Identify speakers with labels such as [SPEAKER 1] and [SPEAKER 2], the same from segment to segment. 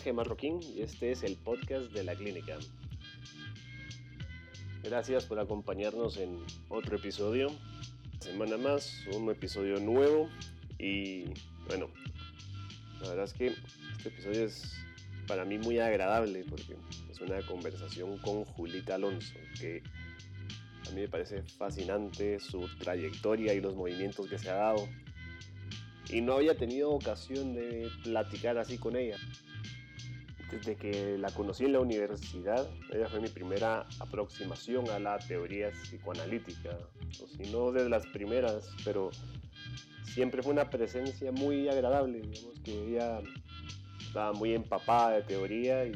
[SPEAKER 1] Jorge Marroquín y este es el podcast de la clínica. Gracias por acompañarnos en otro episodio. Semana más, un episodio nuevo y bueno, la verdad es que este episodio es para mí muy agradable porque es una conversación con Julita Alonso que a mí me parece fascinante su trayectoria y los movimientos que se ha dado y no había tenido ocasión de platicar así con ella. Desde que la conocí en la universidad, ella fue mi primera aproximación a la teoría psicoanalítica, si no de las primeras, pero siempre fue una presencia muy agradable, digamos que ella estaba muy empapada de teoría y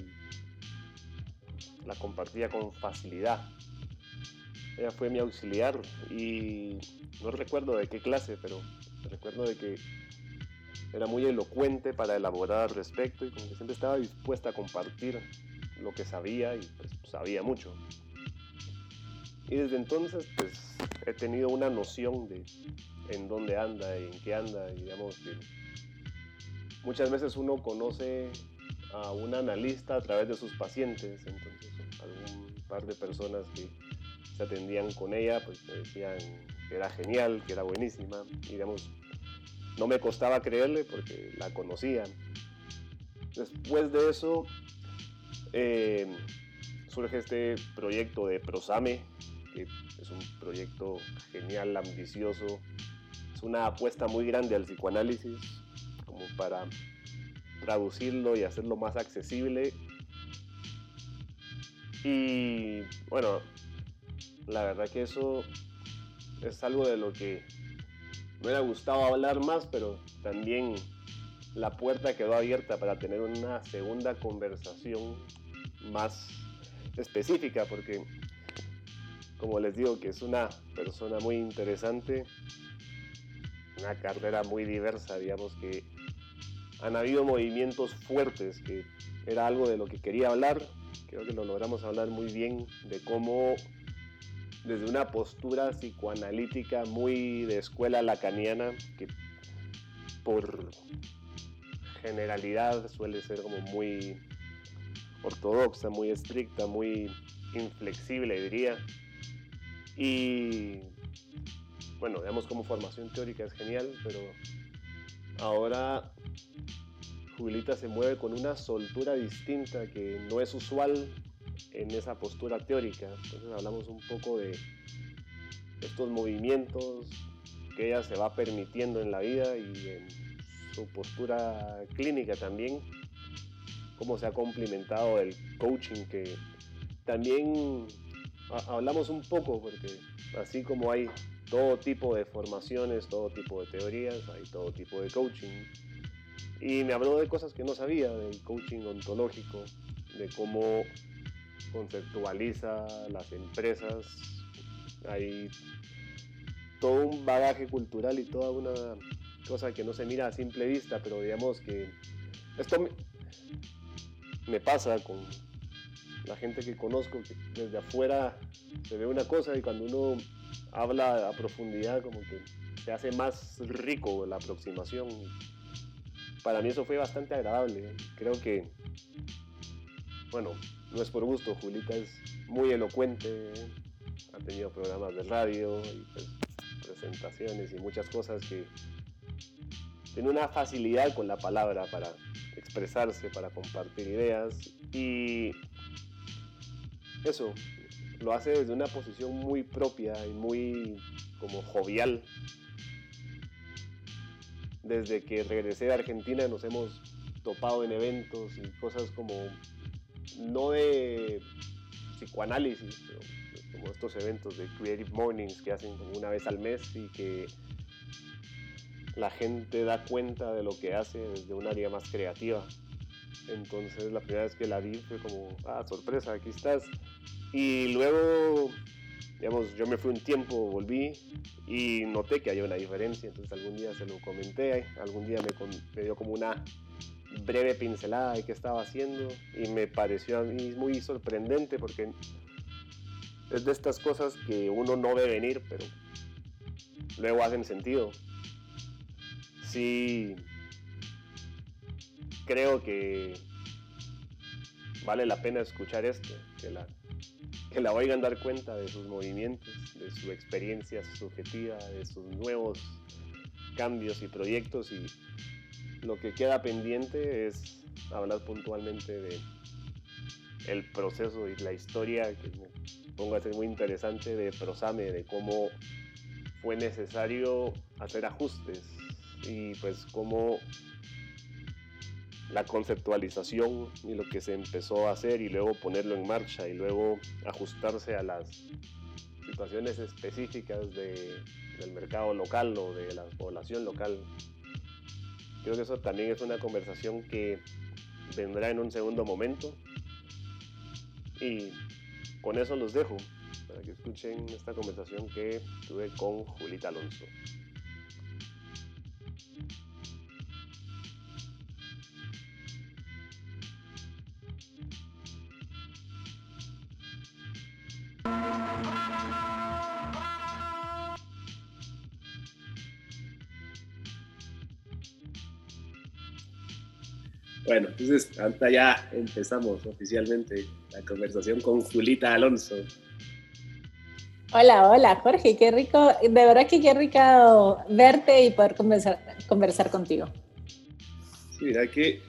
[SPEAKER 1] la compartía con facilidad. Ella fue mi auxiliar y no recuerdo de qué clase, pero recuerdo de que era muy elocuente para elaborar al respecto y como que siempre estaba dispuesta a compartir lo que sabía y pues sabía mucho. Y desde entonces pues he tenido una noción de en dónde anda y en qué anda y digamos que muchas veces uno conoce a un analista a través de sus pacientes, entonces algún par de personas que se atendían con ella pues me decían que era genial, que era buenísima y digamos no me costaba creerle porque la conocía. Después de eso eh, surge este proyecto de Prosame, que es un proyecto genial, ambicioso. Es una apuesta muy grande al psicoanálisis, como para traducirlo y hacerlo más accesible. Y bueno, la verdad que eso es algo de lo que me hubiera gustado hablar más, pero también la puerta quedó abierta para tener una segunda conversación más específica, porque como les digo que es una persona muy interesante, una carrera muy diversa, digamos que han habido movimientos fuertes, que era algo de lo que quería hablar, creo que lo logramos hablar muy bien, de cómo desde una postura psicoanalítica muy de escuela lacaniana, que por generalidad suele ser como muy ortodoxa, muy estricta, muy inflexible, diría. Y bueno, digamos como formación teórica es genial, pero ahora Jubilita se mueve con una soltura distinta que no es usual en esa postura teórica. Entonces hablamos un poco de estos movimientos que ella se va permitiendo en la vida y en su postura clínica también, cómo se ha complementado el coaching que también hablamos un poco porque así como hay todo tipo de formaciones, todo tipo de teorías, hay todo tipo de coaching. Y me habló de cosas que no sabía, del coaching ontológico, de cómo conceptualiza las empresas, hay todo un bagaje cultural y toda una cosa que no se mira a simple vista, pero digamos que esto me, pasa con la gente que conozco, que desde afuera se ve una cosa y cuando uno habla a profundidad como que se hace más rico la aproximación. Para mí eso fue bastante agradable. Creo que, bueno, no es por gusto, Julita es muy elocuente, ha tenido programas de radio y pues, presentaciones y muchas cosas que tiene una facilidad con la palabra para expresarse, para compartir ideas y eso lo hace desde una posición muy propia y muy como jovial. Desde que regresé de Argentina nos hemos topado en eventos y cosas como no de psicoanálisis, pero como estos eventos de Creative Mornings que hacen como una vez al mes y que la gente da cuenta de lo que hace desde un área más creativa. Entonces la primera vez que la vi fue como, ah, sorpresa, aquí estás. Y luego, digamos, yo me fui un tiempo, volví y noté que había una diferencia. Entonces algún día se lo comenté, algún día me, me dio como una breve pincelada de qué estaba haciendo y me pareció a mí muy sorprendente porque es de estas cosas que uno no ve venir, pero luego hacen sentido. Sí, creo que vale la pena escuchar esto, que la, que la oigan dar cuenta de sus movimientos, de su experiencia subjetiva, de sus nuevos cambios y proyectos y lo que queda pendiente es hablar puntualmente de el proceso y la historia que me pongo a ser muy interesante de Prosame, de cómo fue necesario hacer ajustes y pues cómo la conceptualización y lo que se empezó a hacer y luego ponerlo en marcha y luego ajustarse a las situaciones específicas del mercado local o de la población local Creo que eso también es una conversación que vendrá en un segundo momento. Y con eso los dejo para que escuchen esta conversación que tuve con Julita Alonso. Bueno, entonces ahorita ya empezamos oficialmente la conversación con Julita Alonso.
[SPEAKER 2] Hola, hola Jorge, qué rico, de verdad que qué rico verte y poder conversar, conversar contigo.
[SPEAKER 1] Sí, mira que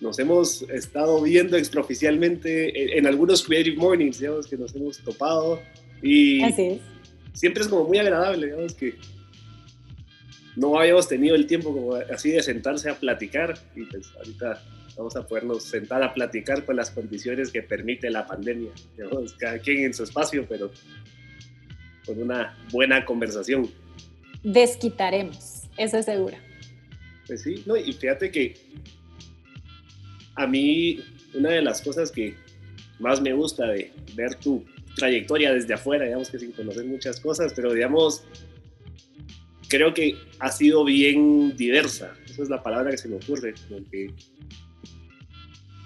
[SPEAKER 1] nos hemos estado viendo extraoficialmente en, algunos Creative Mornings, digamos, que nos hemos topado y
[SPEAKER 2] Así es.
[SPEAKER 1] siempre es como muy agradable, digamos, que no habíamos tenido el tiempo como así de sentarse a platicar y pues ahorita vamos a podernos sentar a platicar con las condiciones que permite la pandemia. cada quien en su espacio, pero con una buena conversación.
[SPEAKER 2] Desquitaremos, eso es seguro.
[SPEAKER 1] Pues sí, no, y fíjate que a mí una de las cosas que más me gusta de ver tu trayectoria desde afuera, digamos que sin conocer muchas cosas, pero digamos creo que ha sido bien diversa. Esa es la palabra que se me ocurre.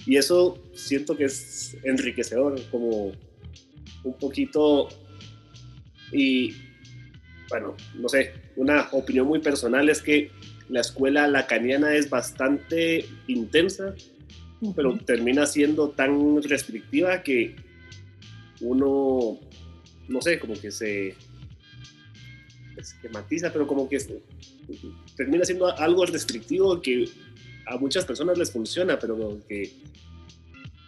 [SPEAKER 1] y eso siento que es enriquecedor, como un poquito... Y bueno, no sé, una opinión muy personal es que la escuela lacaniana es bastante intensa, pero termina siendo tan restrictiva que uno, no sé, como que se esquematiza, pero como que termina siendo algo restrictivo que a muchas personas les funciona, pero que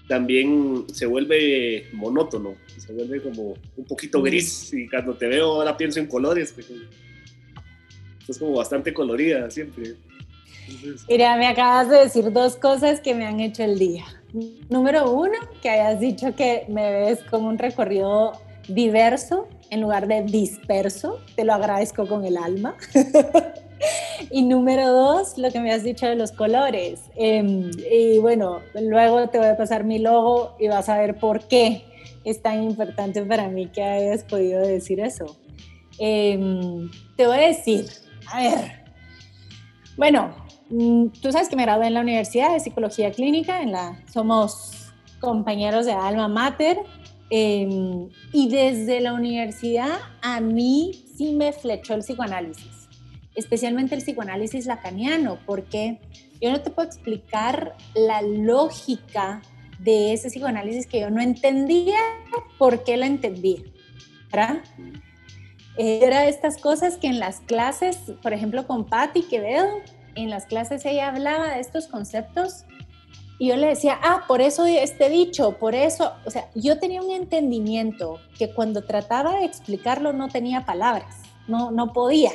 [SPEAKER 1] también se vuelve monótono, se vuelve como un poquito gris y cuando te veo ahora pienso en colores, es como bastante colorida siempre.
[SPEAKER 2] Mira, me acabas de decir dos cosas que me han hecho el día. Número uno, que hayas dicho que me ves como un recorrido diverso en lugar de disperso. Te lo agradezco con el alma. y número dos, lo que me has dicho de los colores. Em, y bueno, luego te voy a pasar mi logo y vas a ver por qué es tan importante para mí que hayas podido decir eso. Em, te voy a decir, a ver, bueno, mm, tú sabes que me gradué en la Universidad de Psicología Clínica, somos compañeros de Alma Mater, Em, y desde la universidad a mí sí me flechó el psicoanálisis, especialmente el psicoanálisis lacaniano, porque yo no te puedo explicar la lógica de ese psicoanálisis que yo no entendía por qué la entendía. ¿verdad? Eh, era estas cosas que en las clases, por ejemplo con Patti Quevedo, en las clases ella hablaba de estos conceptos y yo le decía, ah, por eso este dicho, por eso, o sea, yo tenía un entendimiento que cuando trataba de explicarlo no tenía palabras, no, no podía.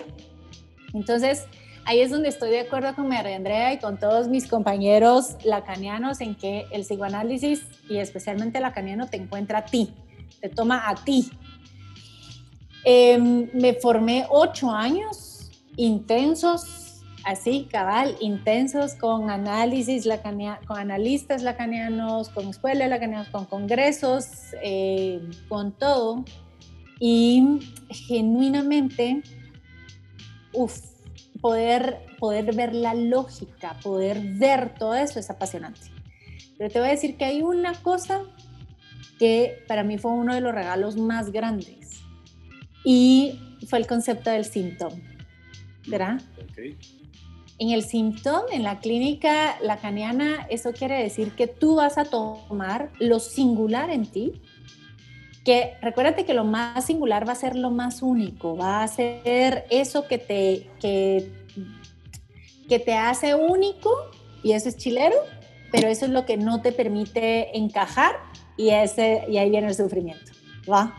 [SPEAKER 2] Entonces, ahí es donde estoy de acuerdo con María Andrea y con todos mis compañeros lacanianos en que el psicoanálisis y especialmente el lacaniano te encuentra a ti, te toma a ti. Em, me formé ocho años intensos, así, cabal, intensos con análisis con analistas lacanianos, con escuelas lacanianos, con congresos, eh, con todo. Y genuinamente, uff, poder, poder ver la lógica, poder ver todo eso es apasionante. Pero te voy a decir que hay una cosa que para mí fue uno de los regalos más grandes y fue el concepto del síntoma, ¿verdad? En el síntoma, en la clínica lacaniana, eso quiere decir que tú vas a tomar lo singular en ti, que recuérdate que lo más singular va a ser lo más único, va a ser eso que te, que, que te hace único, y eso es chilero, pero eso es lo que no te permite encajar y, ese, y ahí viene el sufrimiento, ¿va?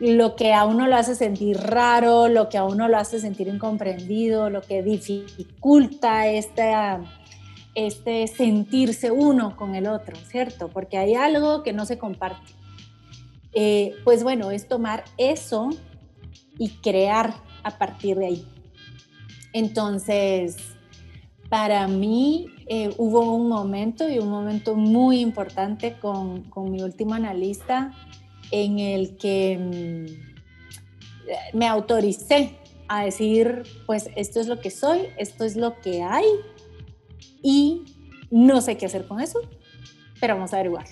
[SPEAKER 2] Lo que a uno lo hace sentir raro, lo que a uno lo hace sentir incomprendido, lo que dificulta este, este sentirse uno con el otro, ¿cierto? Porque hay algo que no se comparte. Eh, pues bueno, es tomar eso y crear a partir de ahí. Entonces, para mí eh, hubo un momento y un momento muy importante con, con mi último analista en el que mm, me autoricé a decir, pues esto es lo que soy, esto es lo que hay y no sé qué hacer con eso, pero vamos a averiguar.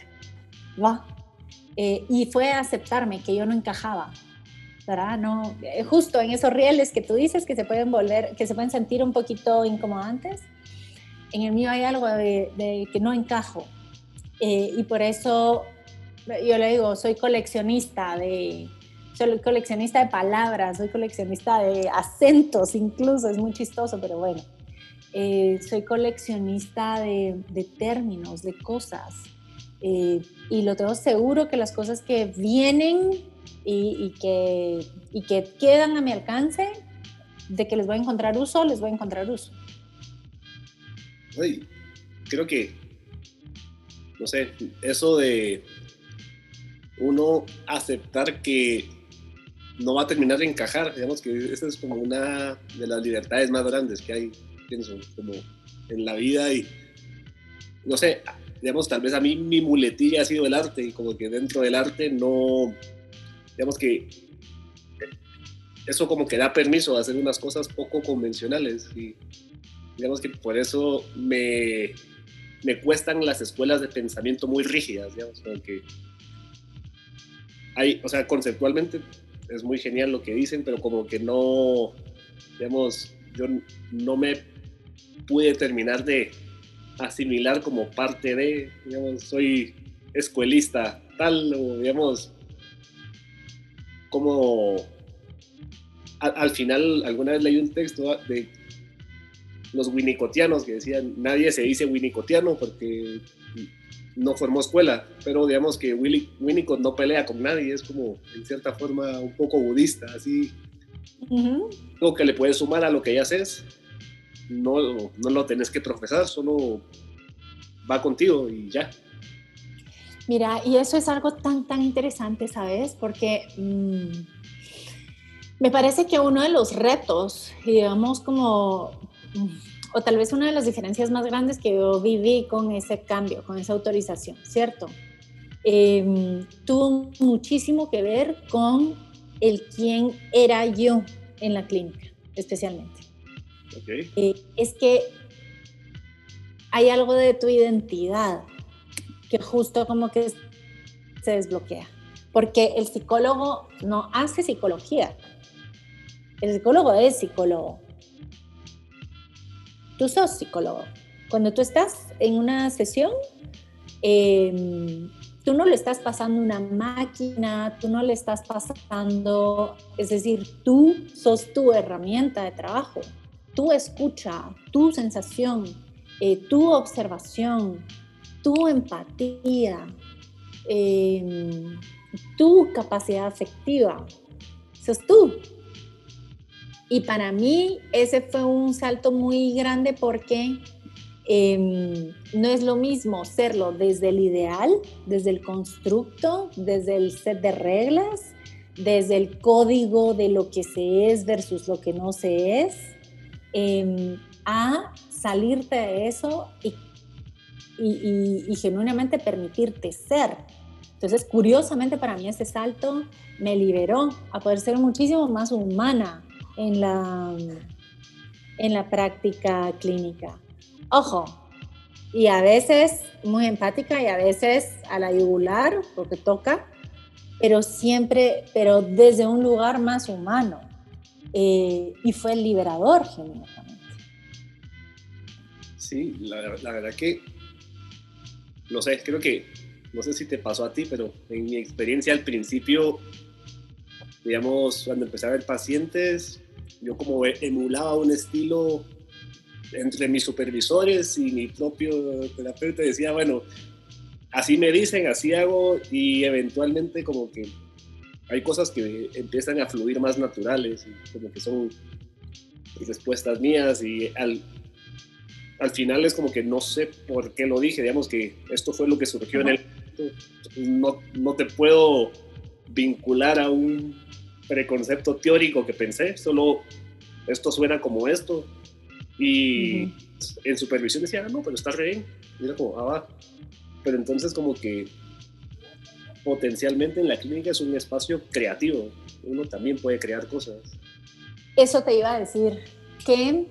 [SPEAKER 2] Va. Eh, y fue aceptarme que yo no encajaba, ¿verdad? No, eh, justo en esos rieles que tú dices que se pueden volver, que se pueden sentir un poquito incomodantes, en el mío hay algo de, que no encajo. Eh, y por eso yo le digo, soy coleccionista de, soy coleccionista de palabras, soy coleccionista de acentos incluso, es muy chistoso, pero bueno. Eh, soy coleccionista de, de, términos, de cosas. Eh, y lo tengo seguro que las cosas que vienen y, que, y que quedan a mi alcance, de que les voy a encontrar uso, les voy a encontrar uso
[SPEAKER 1] creo que, no sé, eso de uno aceptar que no va a terminar de encajar, digamos que esa es como una de las libertades más grandes que hay, pienso, como en la vida y, no sé, digamos, tal vez a mí mi muletilla ha sido el arte y como que dentro del arte no, digamos que eso como que da permiso a hacer unas cosas poco convencionales y digamos que por eso me, me cuestan las escuelas de pensamiento muy rígidas, digamos, que o sea, conceptualmente es muy genial lo que dicen, pero como que no, digamos, yo no me pude terminar de asimilar como parte de, digamos, soy escuelista tal, o digamos, como al final alguna vez leí un texto de los winnicotianos que decían, nadie se dice winnicotiano porque no formó escuela, pero digamos que Winnicott no pelea con nadie, es como en cierta forma un poco budista, así. Algo que le puedes sumar a lo que ya haces, no, no lo tenés que profesar, solo va contigo y ya.
[SPEAKER 2] Mira, y eso es algo tan, tan interesante, ¿sabes? Porque mm, me parece que uno de los retos, digamos, como o tal vez una de las diferencias más grandes que yo viví con ese cambio, con esa autorización, ¿cierto? Em, tuvo muchísimo que ver con el quién era yo en la clínica, especialmente. Eh, es que hay algo de tu identidad que justo como que se desbloquea, porque el psicólogo no hace psicología, el psicólogo es psicólogo tú sos psicólogo. Cuando tú estás en una sesión, em, tú no le estás pasando una máquina, tú no le estás pasando, es decir, tú sos tu herramienta de trabajo, tu escucha, tu sensación, eh, tu observación, tu empatía, em, tu capacidad afectiva, sos tú. Y para mí ese fue un salto muy grande porque em, no es lo mismo serlo desde el ideal, desde el constructo, desde el set de reglas, desde el código de lo que se es versus lo que no se es, em, a salirte de eso y, y, genuinamente permitirte ser. Entonces, curiosamente para mí ese salto me liberó a poder ser muchísimo más humana en la, en la práctica clínica. Ojo, y a veces muy empática y a veces a la yugular, porque toca, pero siempre, pero desde un lugar más humano. Eh, y fue liberador, genuinamente.
[SPEAKER 1] Sí, la, verdad que, no sé, creo que, no sé si te pasó a ti, pero en mi experiencia al principio, digamos, cuando empecé a ver pacientes, yo como emulaba un estilo entre mis supervisores y mi propio terapeuta, decía, bueno, así me dicen, así hago y eventualmente como que hay cosas que empiezan a fluir más naturales, y como que son respuestas mías y al, al final es como que no sé por qué lo dije, digamos que esto fue lo que surgió en el... No, no te puedo vincular a un preconcepto teórico que pensé, solo esto suena como esto. Y en supervisión decía, ah, no, pero está re bien. Mira como, ah, va pero entonces como que potencialmente en la clínica es un espacio creativo, uno también puede crear cosas.
[SPEAKER 2] Eso te iba a decir, que,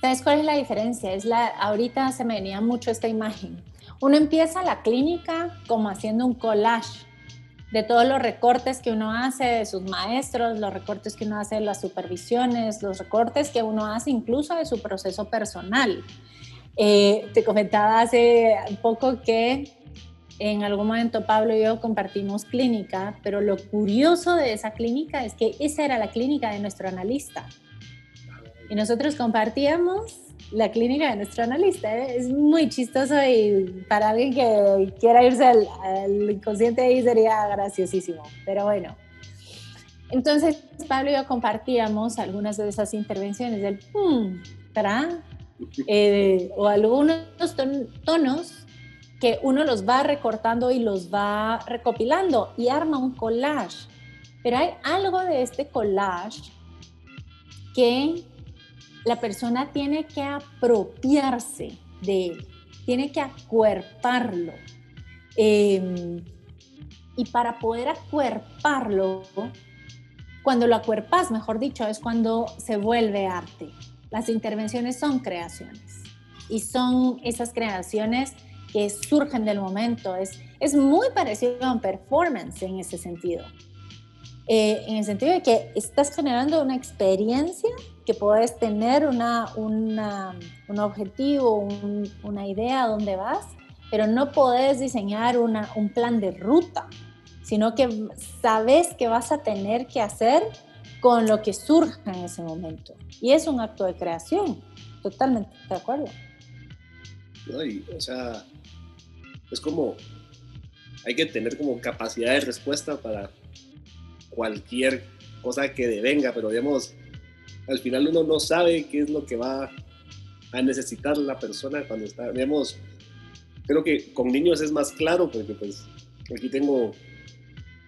[SPEAKER 2] ¿sabes cuál es la diferencia? Es la, ahorita se me venía mucho esta imagen. Uno empieza la clínica como haciendo un collage de todos los recortes que uno hace de sus maestros, los recortes que uno hace de las supervisiones, los recortes que uno hace incluso de su proceso personal. Eh, te comentaba hace poco que en algún momento Pablo y yo compartimos clínica, pero lo curioso de esa clínica es que esa era la clínica de nuestro analista. Y nosotros compartíamos la clínica de nuestro analista. ¿eh? Es muy chistoso y para alguien que quiera irse al, inconsciente ahí sería graciosísimo. Pero bueno. Entonces Pablo y yo compartíamos algunas de esas intervenciones del, hmm, eh, o algunos tonos que uno los va recortando y los va recopilando y arma un collage. Pero hay algo de este collage que la persona tiene que apropiarse de él, tiene que acuerparlo. Em, y para poder acuerparlo, cuando lo acuerpas, mejor dicho, es cuando se vuelve arte. Las intervenciones son creaciones y son esas creaciones que surgen del momento. Es, es muy parecido a un performance en ese sentido. Eh, en el sentido de que estás generando una experiencia que puedes tener una, una, un objetivo, una idea a dónde vas, pero no puedes diseñar una, un plan de ruta, sino que sabes que vas a tener que hacer con lo que surja en ese momento. Y es un acto de creación, totalmente de acuerdo.
[SPEAKER 1] o sea, es como, hay que tener como capacidad de respuesta para cualquier cosa que devenga, pero digamos, al final uno no sabe qué es lo que va a necesitar la persona cuando está, digamos, creo que con niños es más claro porque pues aquí tengo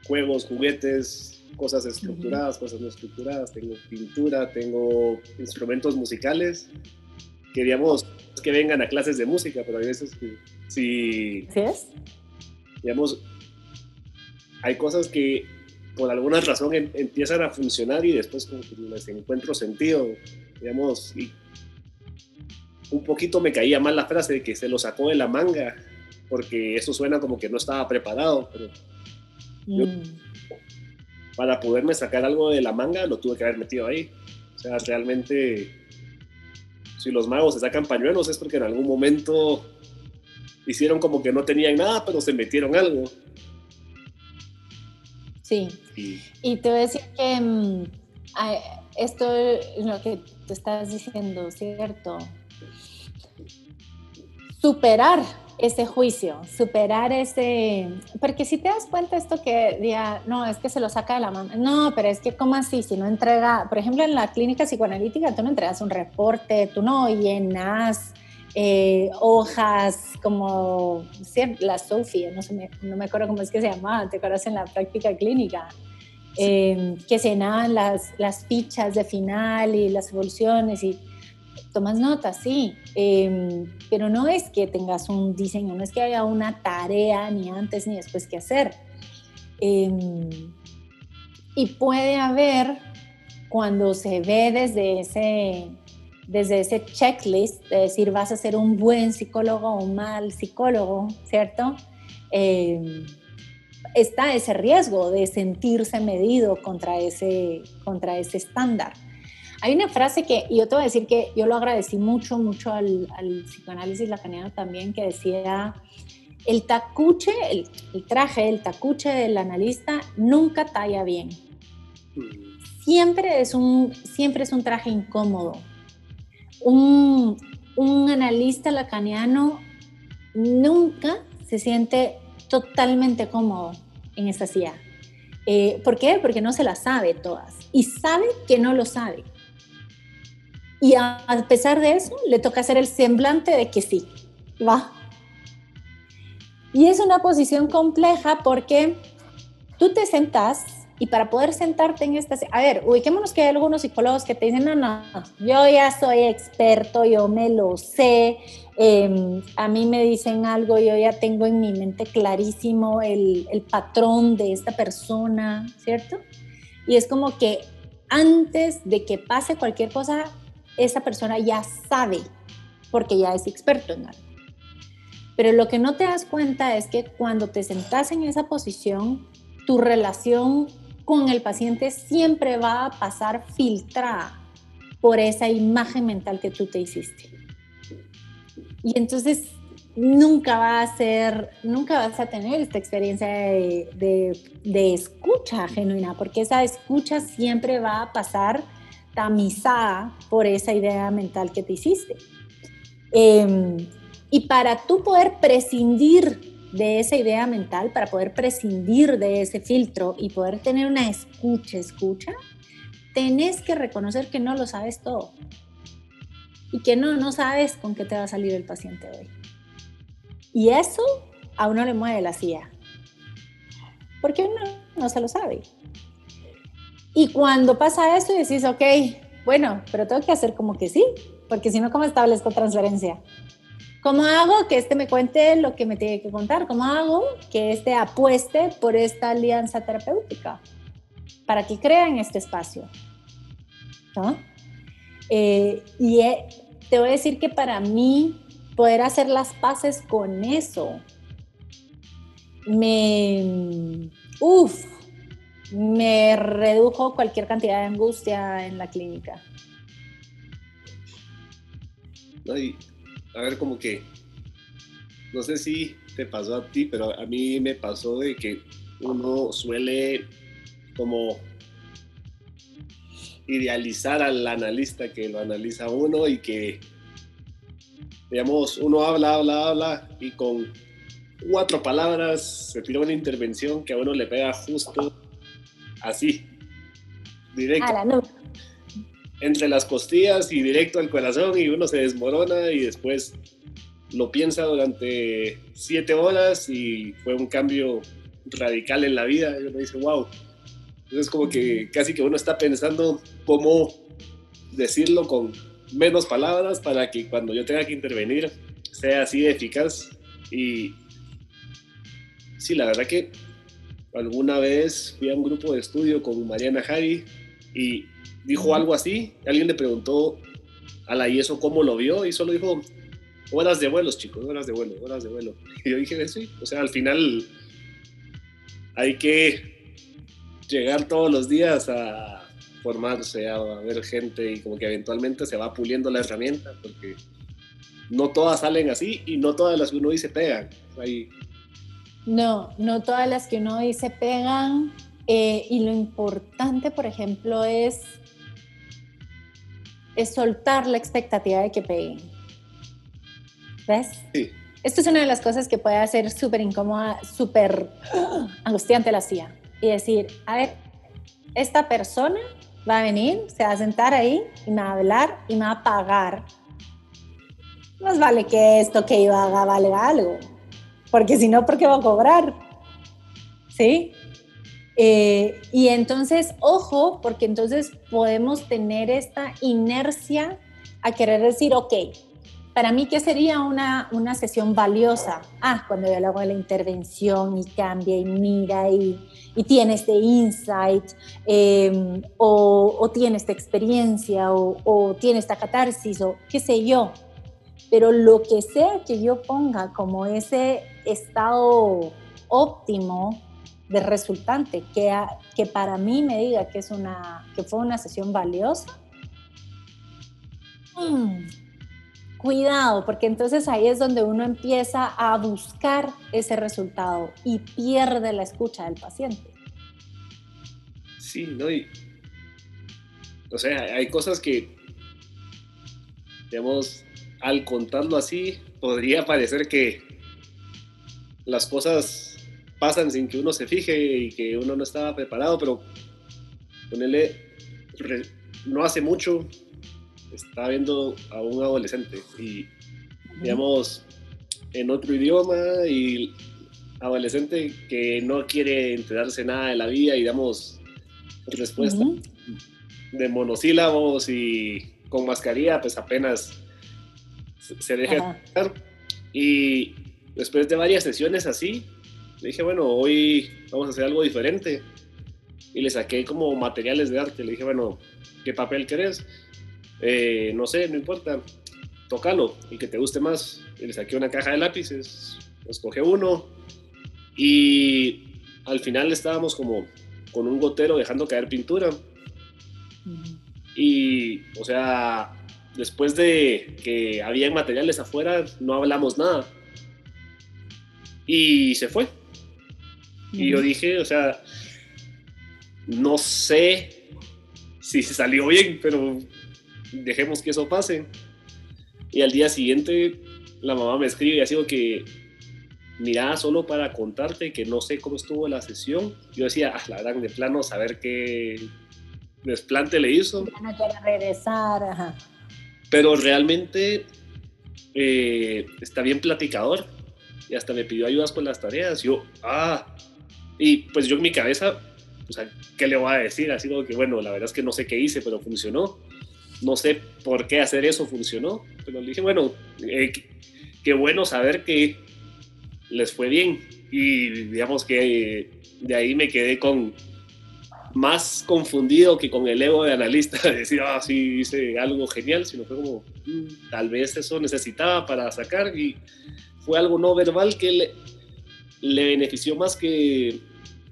[SPEAKER 1] juegos, juguetes, cosas estructuradas, cosas no estructuradas, tengo pintura, tengo instrumentos musicales. Queríamos que vengan a clases de música, pero hay veces que si...
[SPEAKER 2] ¿Sí es?
[SPEAKER 1] Digamos, hay cosas que por alguna razón em, empiezan a funcionar y después como que les encuentro sentido, digamos, y un poquito me caía mal la frase de que se lo sacó de la manga, porque eso suena como que no estaba preparado, pero mm para poderme sacar algo de la manga, lo tuve que haber metido ahí. O sea, realmente, si los magos se sacan pañuelos es porque en algún momento hicieron como que no tenían nada, pero se metieron algo.
[SPEAKER 2] Sí. Y, te voy a decir que mm, esto es lo que te estás diciendo, ¿cierto? Superar ese juicio, superar ese, porque si te das cuenta esto que diga, no, es que se lo saca de la mano, no, pero es que ¿cómo así? Si no entrega, por ejemplo, en la clínica psicoanalítica tú no entregas un reporte, tú no llenas eh, hojas como la Sofía, no, me, no me acuerdo cómo es que se llamaba, te acuerdas en la práctica clínica, eh, que se llenaban las, las fichas de final y las evoluciones y tomas notas, sí, em, pero no es que tengas un diseño, no es que haya una tarea ni antes ni después que hacer. Em, y puede haber, cuando se ve desde ese, desde ese checklist, de decir vas a ser un buen psicólogo o un mal psicólogo, ¿cierto? Em, está ese riesgo de sentirse medido contra ese, contra ese estándar. Hay una frase que yo te voy a decir que yo lo agradecí mucho, mucho al, al psicoanálisis lacaniano también, que decía, el tacuche, el, traje, el tacuche del analista nunca talla bien. Siempre es un, siempre es un traje incómodo. Un, un analista lacaniano nunca se siente totalmente cómodo en esa silla. Eh, ¿Por qué? Porque no se la sabe todas y sabe que no lo sabe. Y a, pesar de eso, le toca hacer el semblante de que sí, va. Y es una posición compleja porque tú te sentás y para poder sentarte en esta... A ver, ubiquémonos que hay algunos psicólogos que te dicen, no, no, yo ya soy experto, yo me lo sé, Em, a mí me dicen algo, yo ya tengo en mi mente clarísimo el, el patrón de esta persona, ¿cierto? Y es como que antes de que pase cualquier cosa, esa persona ya sabe, porque ya es experto en algo. Pero lo que no te das cuenta es que cuando te sentas en esa posición, tu relación con el paciente siempre va a pasar filtrada por esa imagen mental que tú te hiciste. Y entonces nunca va a ser, nunca vas a tener esta experiencia de, escucha genuina, porque esa escucha siempre va a pasar tamizada por esa idea mental que te hiciste. Em, y para tú poder prescindir de esa idea mental, para poder prescindir de ese filtro y poder tener una escucha, escucha, tenés que reconocer que no lo sabes todo y que no, no sabes con qué te va a salir el paciente hoy. Y eso a uno le mueve la silla, porque uno no se lo sabe. Y cuando pasa eso decís, ok, bueno, pero tengo que hacer como que sí, porque si no, ¿cómo establezco transferencia? ¿Cómo hago que este me cuente lo que me tiene que contar? ¿Cómo hago que este apueste por esta alianza terapéutica? Para que crean este espacio. Eh, y te voy a decir que para mí poder hacer las paces con eso me, uf, me redujo cualquier cantidad de angustia en la clínica.
[SPEAKER 1] A ver, como que, no sé si te pasó a ti, pero a mí me pasó de que uno suele como idealizar al analista que lo analiza uno y que, digamos, uno habla, habla, habla y con cuatro palabras se tira una intervención que a uno le pega justo así, directo. Entre las costillas y directo al corazón y uno se desmorona y después lo piensa durante siete horas y fue un cambio radical en la vida. Y uno dice, wow, entonces como que casi que uno está pensando cómo decirlo con menos palabras para que cuando yo tenga que intervenir sea así de eficaz. Y sí, la verdad que alguna vez fui a un grupo de estudio con Mariana Jari y dijo algo así. Alguien le preguntó a la IESO cómo lo vio y solo dijo horas de vuelos, chicos, horas de vuelo, horas de vuelo. Y yo dije, sí, o sea, al final hay que llegar todos los días a formarse, a, ver gente y como que eventualmente se va puliendo la herramienta porque no todas salen así y no todas las que uno dice pegan.
[SPEAKER 2] No, no todas las que uno dice pegan eh, y lo importante, por ejemplo, es, es soltar la expectativa de que peguen. ¿Ves?
[SPEAKER 1] Sí.
[SPEAKER 2] Esto es una de las cosas que puede hacer súper incómoda, súper angustiante la CIA y decir, a ver, esta persona va a venir, se va a sentar ahí y me va a hablar y me va a pagar. Más vale que esto que yo haga valga algo, porque si no, ¿por qué va a cobrar? ¿Sí? Eh, y entonces, ojo, porque entonces podemos tener esta inercia a querer decir, ok, para mí, ¿qué sería una, una sesión valiosa? Ah, cuando yo le hago la intervención y cambia y mira y, y tiene este insight em, o, o, tiene esta experiencia o, o tiene esta catarsis o qué sé yo. Pero lo que sea que yo ponga como ese estado óptimo de resultante, que, que para mí me diga que, es una, que fue una sesión valiosa, mm, cuidado, porque entonces ahí es donde uno empieza a buscar ese resultado y pierde la escucha del paciente.
[SPEAKER 1] Sí, ¿no? Y, o sea, hay cosas que, digamos, al contarlo así, podría parecer que las cosas pasan sin que uno se fije y que uno no estaba preparado, pero ponele, no hace mucho estaba viendo a un adolescente y, digamos, en otro idioma y adolescente que no quiere enterarse nada de la vida y damos respuesta de monosílabos y con mascarilla, pues apenas se deja y después de varias sesiones así, le dije, bueno, hoy vamos a hacer algo diferente. Y le saqué como materiales de arte. Le dije, bueno, ¿qué papel querés? Eh, no sé, no importa, tócalo y que te guste más. Y le saqué una caja de lápices, escogí uno y al final estábamos como con un gotero dejando caer pintura. Y, o sea, después de que había materiales afuera, no hablamos nada. Y se fue. Y yo dije, o sea, no sé si se salió bien, pero dejemos que eso pase. Y al día siguiente la mamá me escribe y ha sido que, mira, solo para contarte que no sé cómo estuvo la sesión. Yo decía, ah, la verdad, de plano, saber qué desplante le hizo.
[SPEAKER 2] no quiere regresar, ajá.
[SPEAKER 1] Pero realmente eh, está bien platicador y hasta me pidió ayudas con las tareas. Yo, ah, y pues yo en mi cabeza, o sea, ¿qué le voy a decir? Así como que, bueno, la verdad es que no sé qué hice, pero funcionó. No sé por qué hacer eso funcionó, pero le dije, bueno, eh, qué bueno saber que les fue bien. Y digamos que de ahí me quedé con más confundido que con el ego de analista, de decir, ah, sí, hice algo genial, sino fue como, mm, tal vez eso necesitaba para sacar y fue algo no verbal que le, le benefició más que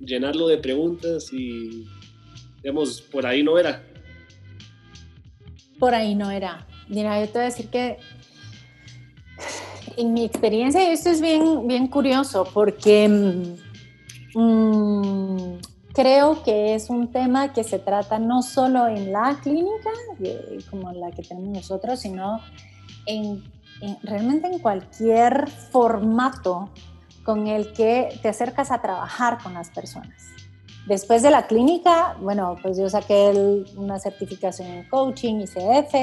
[SPEAKER 1] llenarlo de preguntas y, digamos, por ahí no era.
[SPEAKER 2] Por ahí no era. Mira, yo te voy a decir que en mi experiencia esto es bien, bien curioso porque mm, creo que es un tema que se trata no solo en la clínica, como la que tenemos nosotros, sino en, realmente en cualquier formato con el que te acercas a trabajar con las personas. Después de la clínica, bueno, pues yo saqué una certificación en coaching, ICF.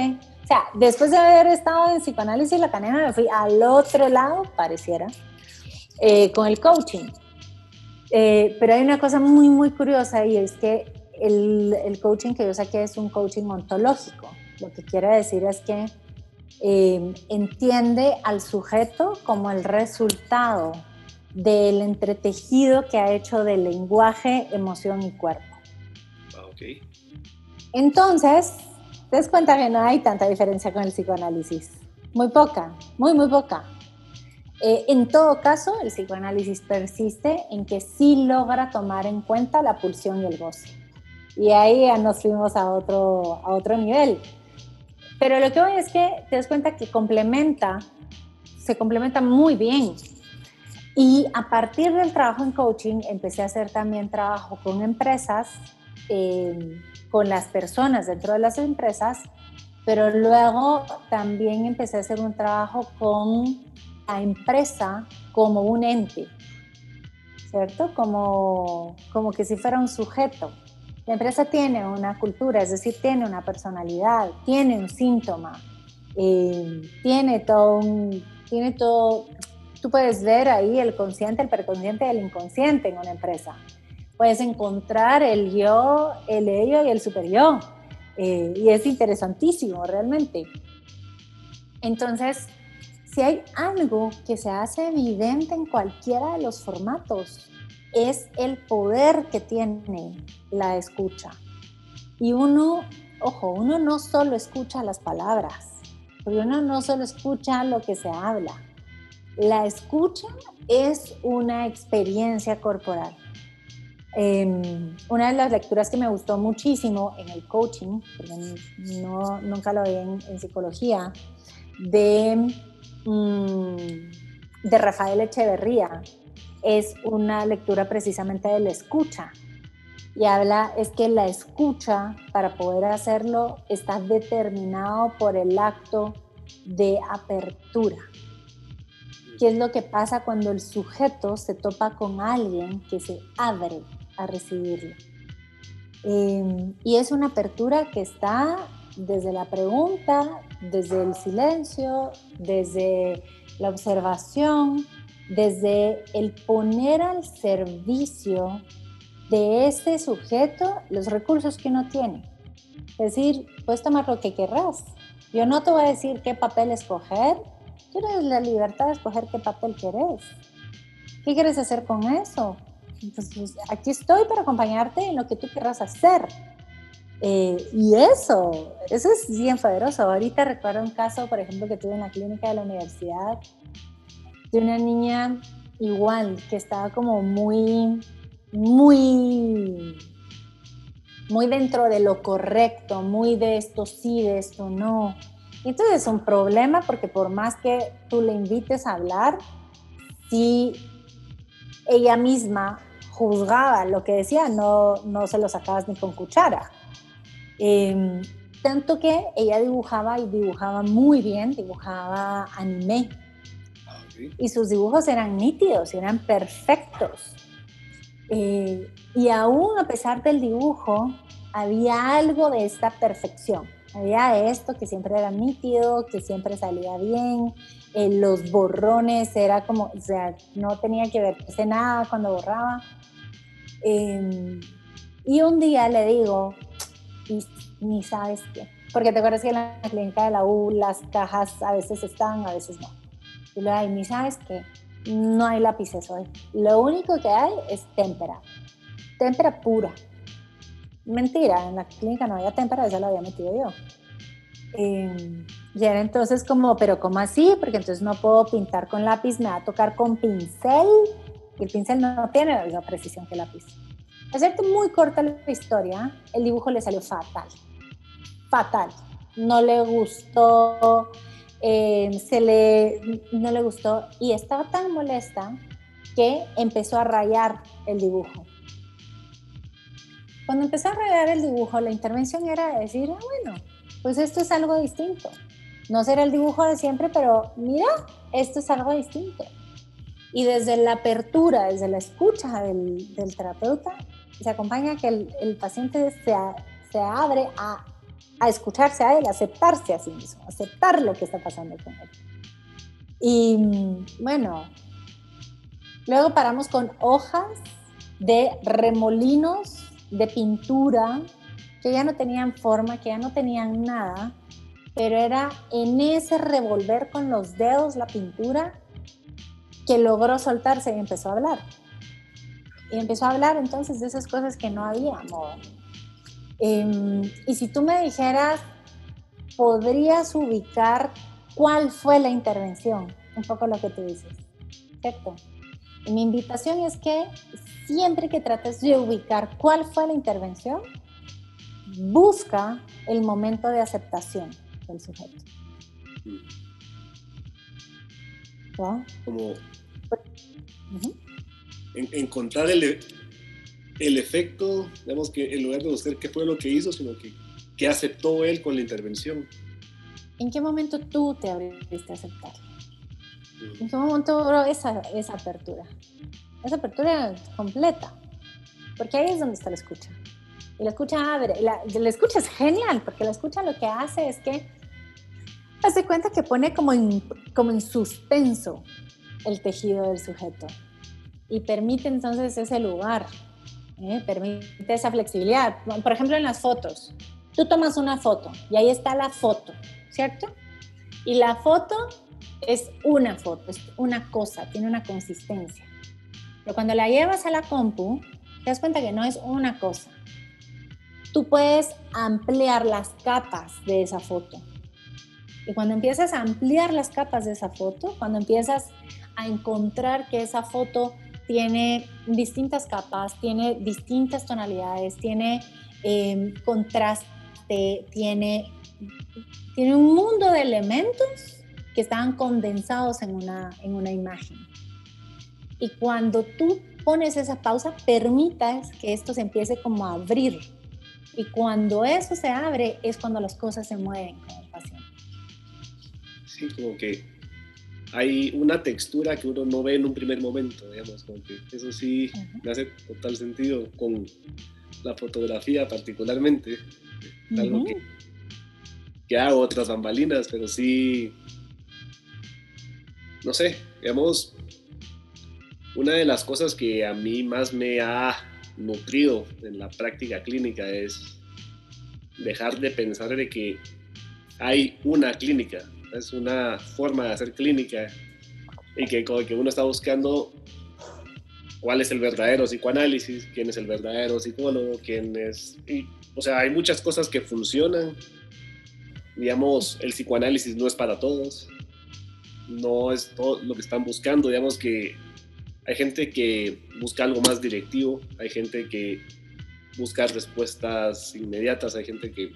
[SPEAKER 2] O sea, después de haber estado en psicoanálisis la canena, me fui al otro lado, pareciera, eh, con el coaching. Eh, pero hay una cosa muy, muy curiosa y es que el, el, coaching que yo saqué es un coaching ontológico. Lo que quiere decir es que eh, entiende al sujeto como el resultado del entretejido que ha hecho del lenguaje, emoción y cuerpo.
[SPEAKER 1] Ah,
[SPEAKER 2] Entonces, te das cuenta que no hay tanta diferencia con el psicoanálisis. Muy poca, muy, muy poca. Eh, en todo caso, el psicoanálisis persiste en que sí logra tomar en cuenta la pulsión y el goce. Y ahí ya nos fuimos a otro, a otro nivel. Pero lo que voy es que te das cuenta que complementa, se complementa muy bien y a partir del trabajo en coaching empecé a hacer también trabajo con empresas, eh, con las personas dentro de las empresas, pero luego también empecé a hacer un trabajo con la empresa como un ente, ¿cierto? Como, como que si fuera un sujeto. La empresa tiene una cultura, es decir, tiene una personalidad, tiene un síntoma, eh, tiene todo un, tiene todo, tú puedes ver ahí el consciente, el preconsciente y el inconsciente en una empresa. puedes encontrar el yo, el ello y el super yo. Eh, y es interesantísimo realmente. Entonces, si hay algo que se hace evidente en cualquiera de los formatos, es el poder que tiene la escucha. Y uno, ojo, uno no solo escucha las palabras, porque uno no solo escucha lo que se habla. La escucha es una experiencia corporal. Em, una de las lecturas que me gustó muchísimo en el coaching, porque no, nunca lo vi en, psicología, de, mm, de Rafael Echeverría, es una lectura precisamente de la escucha. Y habla, es que la escucha, para poder hacerlo, está determinado por el acto de apertura. ¿Qué es lo que pasa cuando el sujeto se topa con alguien que se abre a recibirlo? Em, y es una apertura que está desde la pregunta, desde el silencio, desde la observación, desde el poner al servicio de este sujeto los recursos que uno tiene. Es decir, puedes tomar lo que querrás. Yo no te voy a decir qué papel escoger. Tienes la libertad de escoger qué papel querés. ¿Qué quieres hacer con eso? Aquí estoy para acompañarte en lo que tú querrás hacer. Eh, y eso, eso es bien poderoso. Ahorita recuerdo un caso, por ejemplo, que tuve en la clínica de la universidad de una niña igual, que estaba como muy, muy, muy dentro de lo correcto, muy de esto sí, de esto no. Y entonces es un problema porque por más que tú le invites a hablar, si ella misma juzgaba lo que decía, no, no se lo sacabas ni con cuchara. Em, tanto que ella dibujaba y dibujaba muy bien, dibujaba anime y sus dibujos eran nítidos, eran perfectos. Eh, y aún a pesar del dibujo, había algo de esta perfección. Había esto que siempre era nítido, que siempre salía bien. Eh, los borrones era como, o sea, no tenía que verse nada cuando borraba. Em, y un día le digo, y ni sabes qué, porque te acuerdas que en la clínica de la U las cajas a veces están, a veces no. Y le digo, sabes que no hay lápices hoy. Lo único que hay es témpera. Témpera pura. Mentira, en la clínica no había témpera, eso lo había metido yo. Em, y era entonces como, pero ¿cómo así? Porque entonces no puedo pintar con lápiz, me va a tocar con pincel. Y el pincel no tiene la misma precisión que el lápiz. Hacerte muy corta la historia, el dibujo le salió fatal. Fatal. No le gustó, eh, se le, no le gustó y estaba tan molesta que empezó a rayar el dibujo. Cuando empezó a rayar el dibujo, la intervención era decir, ah, bueno, pues esto es algo distinto. No será el dibujo de siempre, pero mira, esto es algo distinto. Y desde la apertura, desde la escucha del, terapeuta, se acompaña que el, el paciente se, se abre a a escucharse a él, a aceptarse a sí mismo, aceptar lo que está pasando con él. Y bueno, luego paramos con hojas de remolinos de pintura que ya no tenían forma, que ya no tenían nada, pero era en ese revolver con los dedos la pintura que logró soltarse y empezó a hablar. Y empezó a hablar entonces de esas cosas que no habíamos Em, y si tú me dijeras, ¿podrías ubicar cuál fue la intervención? Un poco lo que tú dices, ¿cierto? Mi invitación es que siempre que trates de ubicar cuál fue la intervención, busca el momento de aceptación del sujeto.
[SPEAKER 1] ¿No? Como encontrar el, el efecto, digamos que en lugar de buscar qué fue lo que hizo, sino que qué aceptó él con la intervención.
[SPEAKER 2] ¿En qué momento tú te abriste a aceptar? ¿En qué momento logró esa, esa apertura? Esa apertura completa. Porque ahí es donde está la escucha. Y la escucha abre. La, la escucha es genial, porque la escucha lo que hace es que hace cuenta que pone como en, como en suspenso el tejido del sujeto y permite entonces ese lugar ¿eh? permite esa flexibilidad. Por ejemplo, en las fotos, tú tomas una foto y ahí está la foto, ¿cierto? Y la foto es una foto, es una cosa, tiene una consistencia. Pero cuando la llevas a la compu, te das cuenta que no es una cosa. Tú puedes ampliar las capas de esa foto. Y cuando empiezas a ampliar las capas de esa foto, cuando empiezas a encontrar que esa foto tiene distintas capas, tiene distintas tonalidades, tiene eh, contraste, tiene, tiene un mundo de elementos que estaban condensados en una, en una imagen. Y cuando tú pones esa pausa, permitas que esto se empiece como a abrir. Y cuando eso se abre es cuando las cosas se mueven con el paciente.
[SPEAKER 1] Sí, como que hay una textura que uno no ve en un primer momento, digamos, como que eso sí me hace total sentido con la fotografía particularmente, algo que, que hago otras bambalinas, pero sí no sé, digamos, una de las cosas que a mí más me ha nutrido en la práctica clínica es dejar de pensar de que hay una clínica, es una forma de hacer clínica y que, uno está buscando cuál es el verdadero psicoanálisis, quién es el verdadero psicólogo, quién es... o sea, hay muchas cosas que funcionan. Digamos, el psicoanálisis no es para todos no es todo lo que están buscando. Digamos que hay gente que busca algo más directivo, hay gente que busca respuestas inmediatas, hay gente que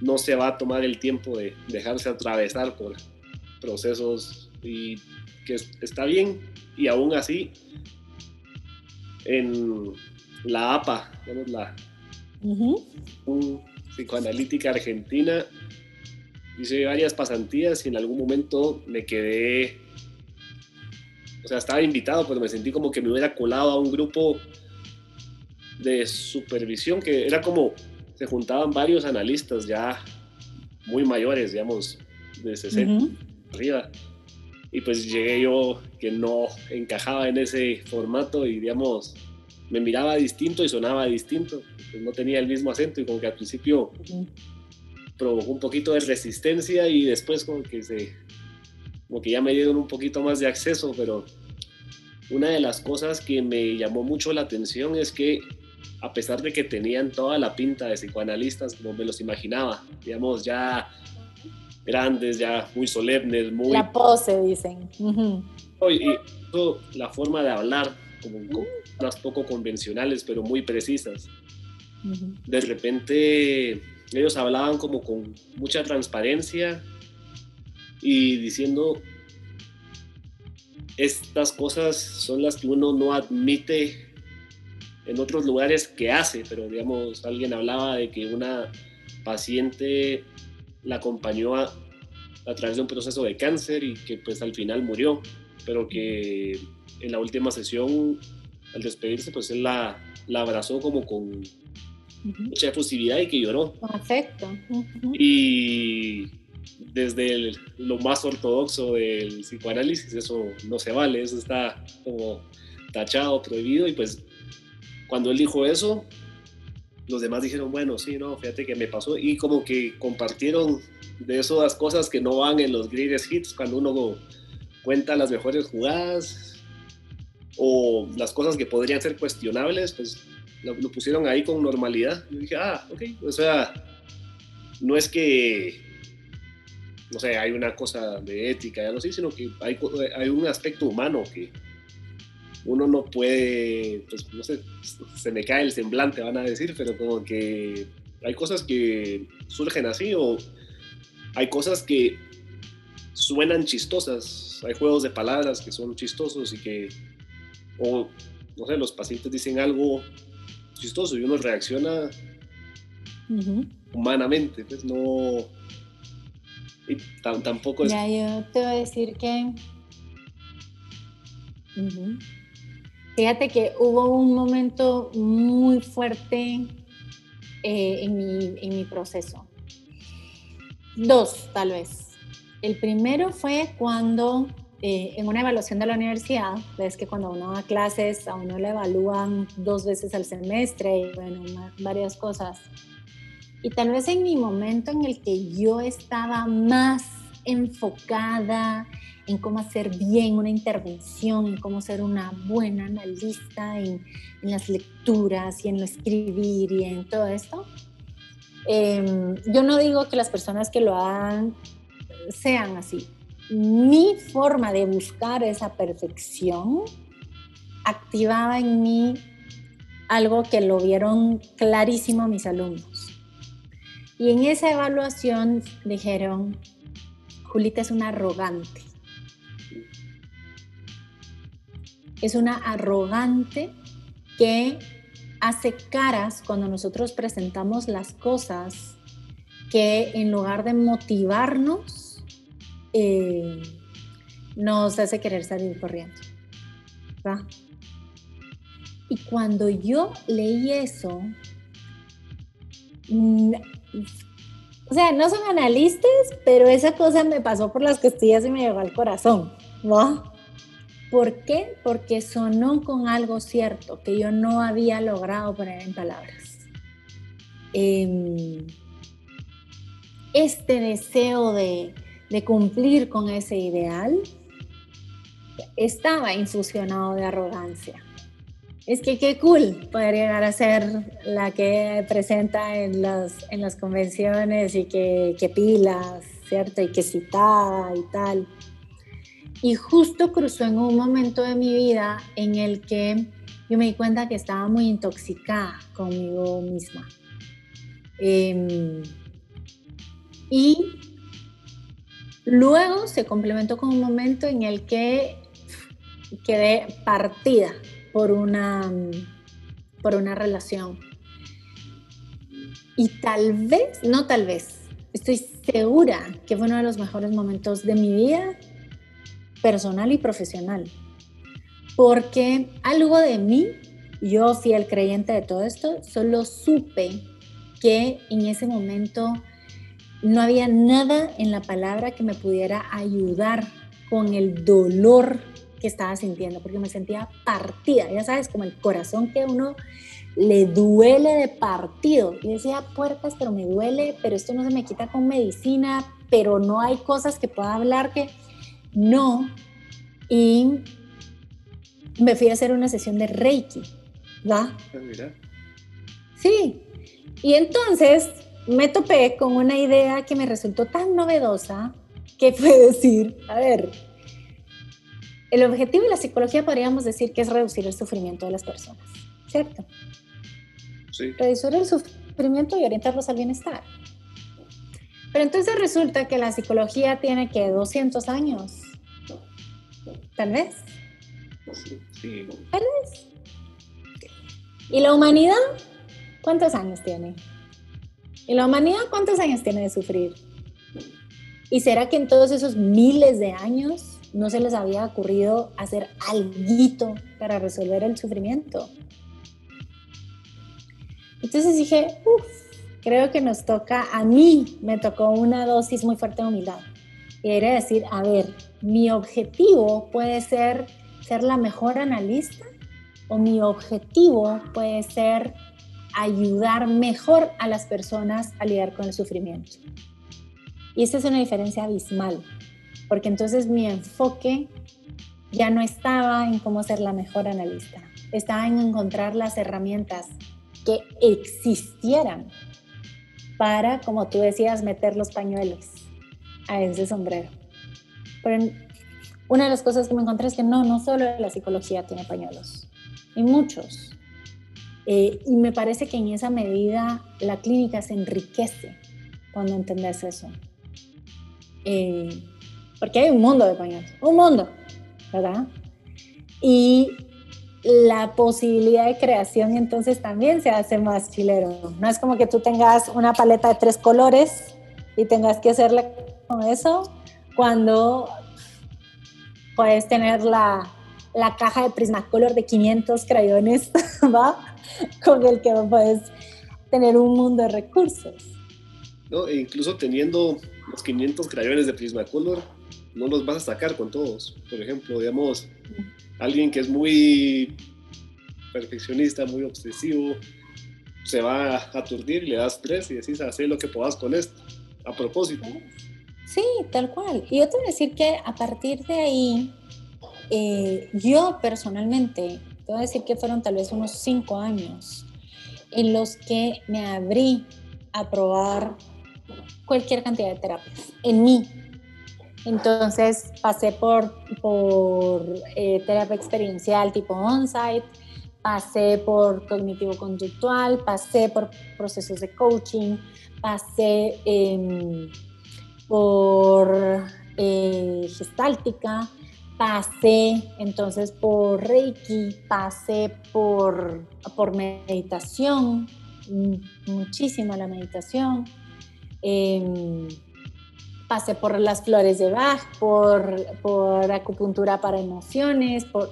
[SPEAKER 1] no se va a tomar el tiempo de dejarse atravesar por procesos y que está bien y aún así en la APA, digamos, la psicoanalítica argentina, hice varias pasantías y en algún momento me quedé, o sea, estaba invitado, pero me sentí como que me hubiera colado a un grupo de supervisión que era como, se juntaban varios analistas ya muy mayores, digamos, de 60 arriba. Y pues llegué yo que no encajaba en ese formato y digamos, me miraba distinto y sonaba distinto. Pues no tenía el mismo acento y como que al principio provocó un poquito de resistencia y después como que se como que ya me dieron un poquito más de acceso, pero una de las cosas que me llamó mucho la atención es que a pesar de que tenían toda la pinta de psicoanalistas como me los imaginaba, digamos ya grandes, ya muy solemnes, muy...
[SPEAKER 2] La pose, dicen.
[SPEAKER 1] Y la forma de hablar, como, unas poco convencionales, pero muy precisas. De repente ellos hablaban como con mucha transparencia y diciendo estas cosas son las que uno no admite en otros lugares que hace, pero digamos, alguien hablaba de que una paciente la acompañó a, través de un proceso de cáncer y que pues al final murió, pero que en la última sesión, al despedirse, pues él la, la abrazó como con mucha efusividad y que lloró.
[SPEAKER 2] Perfecto.
[SPEAKER 1] Y desde lo más ortodoxo del psicoanálisis, eso no se vale, eso está como tachado, prohibido, y pues cuando él dijo eso, los demás dijeron, bueno, sí, no, fíjate que me pasó, y como que compartieron de esas cosas que no van en los greatest hits, cuando uno cuenta las mejores jugadas o las cosas que podrían ser cuestionables, pues lo, pusieron ahí con normalidad. Yo dije, ah, ok, o sea, no es que, no sé, hay una cosa de ética, ya no sé, sino que hay, hay un aspecto humano que uno no puede, pues no sé, se me cae el semblante, van a decir, pero como que hay cosas que surgen así o hay cosas que suenan chistosas, hay juegos de palabras que son chistosos y que, o no sé, los pacientes dicen algo chistoso y uno reacciona humanamente, pues no... Y tampoco es...
[SPEAKER 2] Ya, yo te voy a decir que... Fíjate que hubo un momento muy fuerte eh, en, mi, en mi proceso. Dos, tal vez. El primero fue cuando eh, en una evaluación de la universidad, ves que cuando uno da clases, a uno le evalúan dos veces al semestre y bueno, varias cosas. Y tal vez en mi momento en el que yo estaba más enfocada en cómo hacer bien una intervención, en cómo ser una buena analista, en, las lecturas y en lo escribir y en todo esto. Em, yo no digo que las personas que lo hagan sean así, mi forma de buscar esa perfección activaba en mí algo que lo vieron clarísimo mis alumnos. Y en esa evaluación dijeron, Julita es una arrogante. Es una arrogante que hace caras cuando nosotros presentamos las cosas que en lugar de motivarnos, eh, nos hace querer salir corriendo. Y cuando yo leí eso, mm, o sea, no son analistas, pero esa cosa me pasó por las costillas y me llegó al corazón, ¿no? ¿Por qué? Porque sonó con algo cierto que yo no había logrado poner en palabras. Em, este deseo de, de cumplir con ese ideal, estaba infusionado de arrogancia. Es que qué cool poder llegar a ser la que presenta en las, en las convenciones y que, que pilas, ¿cierto? Y que citada y tal. Y justo cruzó en un momento de mi vida en el que yo me di cuenta que estaba muy intoxicada conmigo misma. Em, y Luego se complementó con un momento en el que quedé partida por una, por una relación. Y tal vez, no tal vez, estoy segura que fue uno de los mejores momentos de mi vida personal y profesional. Porque algo de mí, yo fiel creyente de todo esto, solo supe que en ese momento no había nada en la palabra que me pudiera ayudar con el dolor que estaba sintiendo, porque me sentía partida, ya sabes, como el corazón que uno le duele de partido. Y decía, puertas, pero me duele, pero esto no se me quita con medicina, pero no hay cosas que pueda hablar que no. Y me fui a hacer una sesión de Reiki, ¿va? Ah, sí. Y entonces me topé con una idea que me resultó tan novedosa que fue decir, a ver, el objetivo de la psicología podríamos decir que es reducir el sufrimiento de las personas, ¿cierto? Sí. Reducir el sufrimiento y orientarlos al bienestar. Pero entonces resulta que la psicología tiene que 200 años, tal vez. Sí. Tal vez. ¿Y la humanidad? ¿Cuántos años tiene? ¿Y la humanidad cuántos años tiene de sufrir? ¿Y será que en todos esos miles de años no se les había ocurrido hacer algo para resolver el sufrimiento? Entonces dije, uff, creo que nos toca, a mí me tocó una dosis muy fuerte de humildad. Y era decir, a ver, mi objetivo puede ser ser la mejor analista o mi objetivo puede ser ayudar mejor a las personas a lidiar con el sufrimiento. Y esta es una diferencia abismal, porque entonces mi enfoque ya no estaba en cómo ser la mejor analista, estaba en encontrar las herramientas que existieran para, como tú decías, meter los pañuelos a ese sombrero. Pero una de las cosas que me encontré es que no, no solo la psicología tiene pañuelos, y muchos. Eh, y me parece que en esa medida la clínica se enriquece cuando entendés eso. Eh, porque hay un mundo de pañuelos, un mundo, ¿verdad? Y la posibilidad de creación entonces también se hace más chilero. No es como que tú tengas una paleta de tres colores y tengas que hacerle con eso cuando puedes tener la, la caja de Prismacolor de 500 crayones, ¿va? con el que puedes tener un mundo de recursos.
[SPEAKER 1] ¿No? E incluso teniendo los 500 crayones de Prismacolor, no los vas a sacar con todos. Por ejemplo, digamos, alguien que es muy perfeccionista, muy obsesivo, se va a aturdir, le das tres y decís, haz lo que puedas con esto, a propósito.
[SPEAKER 2] Sí, tal cual. Y yo te voy a decir que a partir de ahí, eh, yo personalmente, te voy a decir que fueron tal vez unos cinco años en los que me abrí a probar cualquier cantidad de terapias en mí. Entonces pasé por, eh, terapia experiencial tipo on-site, pasé por cognitivo-conductual, pasé por procesos de coaching, pasé em, por eh, gestáltica, pasé entonces por Reiki, pasé por, por meditación, muchísima la meditación. Em, pasé por las flores de Bach, por, por acupuntura para emociones, por...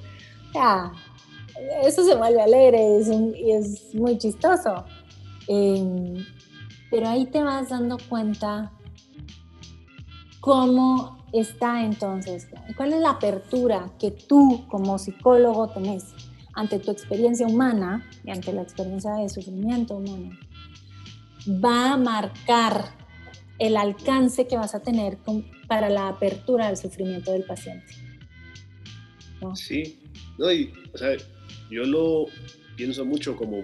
[SPEAKER 2] eso se vuelve alegre y es muy chistoso. Em, pero ahí te vas dando cuenta cómo está entonces, cuál es la apertura que tú como psicólogo tenés ante tu experiencia humana y ante la experiencia de sufrimiento humano, va a marcar el alcance que vas a tener para la apertura del sufrimiento del paciente.
[SPEAKER 1] Sí, no, y, o sea, yo lo pienso mucho como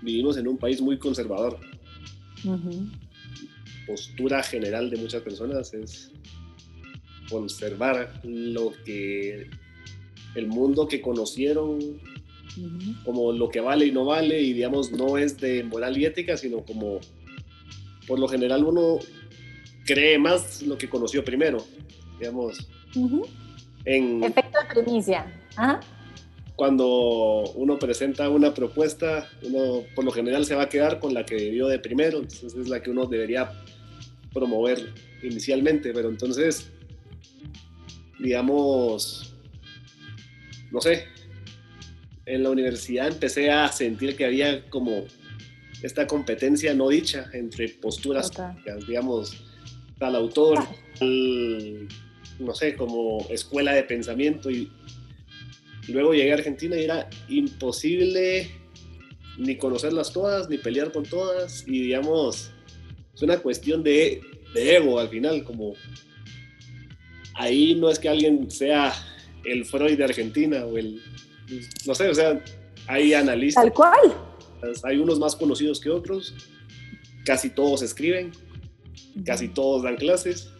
[SPEAKER 1] vivimos en un país muy conservador. Postura general de muchas personas es conservar lo que el mundo que conocieron como lo que vale y no vale y digamos no es de moral y ética sino como por lo general uno cree más lo que conoció primero digamos.
[SPEAKER 2] En efecto de primicia
[SPEAKER 1] cuando uno presenta una propuesta uno por lo general se va a quedar con la que vio de primero entonces es la que uno debería promover inicialmente pero entonces digamos, no sé, en la universidad empecé a sentir que había como esta competencia no dicha entre posturas, digamos, tal autor, no sé, como escuela de pensamiento y luego llegué a Argentina y era imposible ni conocerlas todas, ni pelear con todas y digamos, es una cuestión de, de ego al final, como ahí no es que alguien sea el Freud de Argentina o el, no sé, o sea, hay analistas.
[SPEAKER 2] Tal cual.
[SPEAKER 1] Hay unos más conocidos que otros, casi todos escriben, casi todos dan clases,